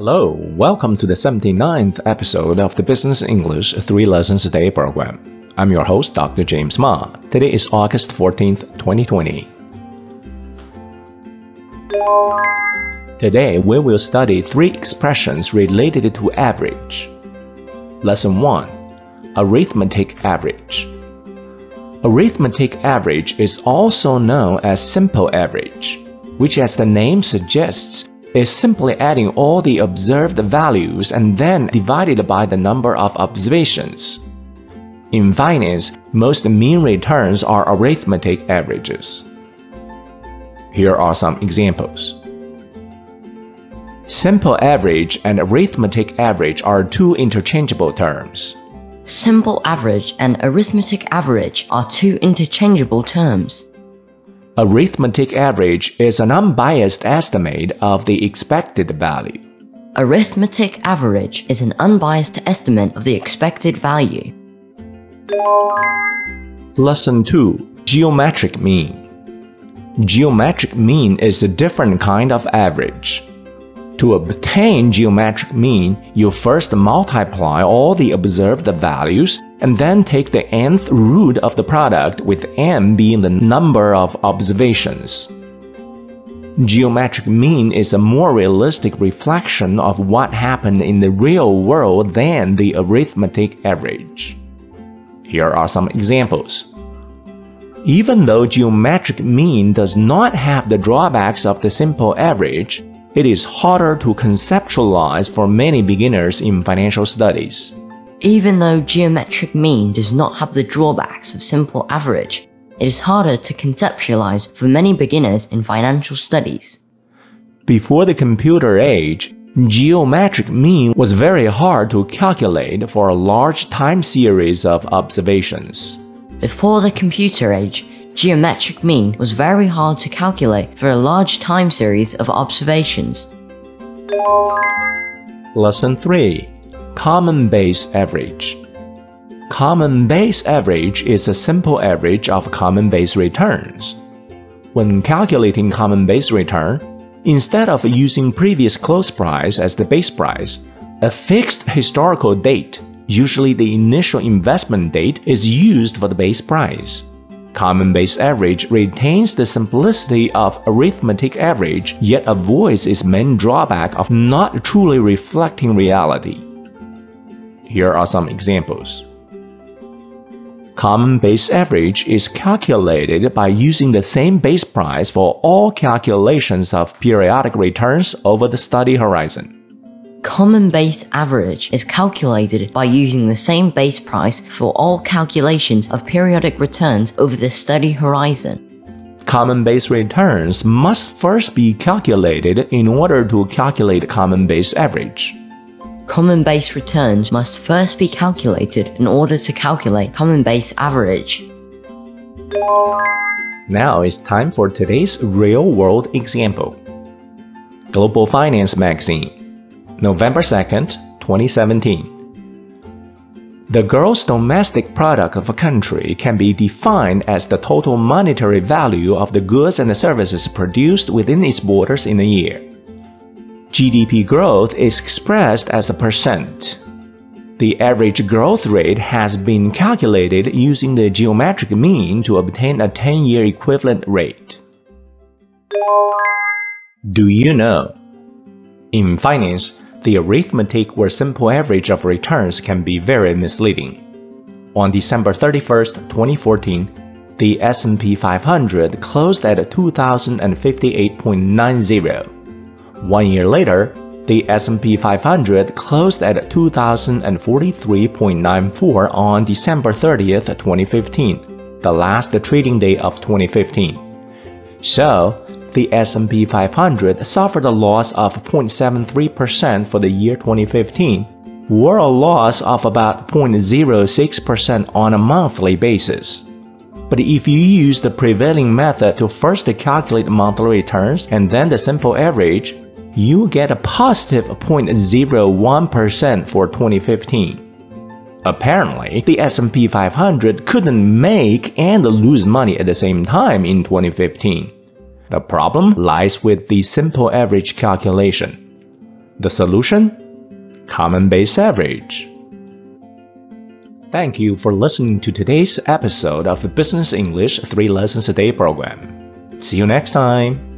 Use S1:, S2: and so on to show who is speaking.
S1: Hello, welcome to the 79th episode of the Business English 3 Lessons a Day program. I'm your host, Dr. James Ma. Today is August 14th, 2020. Today we will study three expressions related to average. Lesson 1 Arithmetic Average. Arithmetic average is also known as simple average, which, as the name suggests, is simply adding all the observed values and then divided by the number of observations. In finance, most mean returns are arithmetic averages. Here are some examples. Simple average and arithmetic average are two interchangeable terms.
S2: Simple average and arithmetic average are two interchangeable terms.
S1: Arithmetic average is an unbiased estimate of the expected value.
S2: Arithmetic average is an unbiased estimate of the expected value.
S1: Lesson 2 Geometric Mean Geometric mean is a different kind of average. To obtain geometric mean, you first multiply all the observed values and then take the nth root of the product with n being the number of observations. Geometric mean is a more realistic reflection of what happened in the real world than the arithmetic average. Here are some examples. Even though geometric mean does not have the drawbacks of the simple average, it is harder to conceptualize for many beginners in financial studies.
S2: Even though geometric mean does not have the drawbacks of simple average, it is harder to conceptualize for many beginners in financial studies.
S1: Before the computer age, geometric mean was very hard to calculate for a large time series of observations.
S2: Before the computer age, geometric mean was very hard to calculate for a large time series of observations.
S1: Lesson 3 Common Base Average Common base average is a simple average of common base returns. When calculating common base return, instead of using previous close price as the base price, a fixed historical date, usually the initial investment date, is used for the base price. Common base average retains the simplicity of arithmetic average yet avoids its main drawback of not truly reflecting reality. Here are some examples. Common base average is calculated by using the same base price for all calculations of periodic returns over the study horizon.
S2: Common base average is calculated by using the same base price for all calculations of periodic returns over the study horizon.
S1: Common base returns must first be calculated in order to calculate common base average.
S2: Common base returns must first be calculated in order to calculate common base average.
S1: Now it's time for today's real world example. Global Finance Magazine November 2nd, 2017. The gross domestic product of a country can be defined as the total monetary value of the goods and services produced within its borders in a year. GDP growth is expressed as a percent. The average growth rate has been calculated using the geometric mean to obtain a 10 year equivalent rate. Do you know? In finance, the arithmetic or simple average of returns can be very misleading. On December 31, 2014, the S&P 500 closed at 2058.90. One year later, the S&P 500 closed at 2043.94 on December 30, 2015, the last trading day of 2015. So, the S&P 500 suffered a loss of 0.73% for the year 2015, or a loss of about 0.06% on a monthly basis. But if you use the prevailing method to first calculate monthly returns and then the simple average, you get a positive 0.01% for 2015. Apparently, the S&P 500 couldn't make and lose money at the same time in 2015. The problem lies with the simple average calculation. The solution? Common base average. Thank you for listening to today's episode of the Business English 3 Lessons a Day program. See you next time.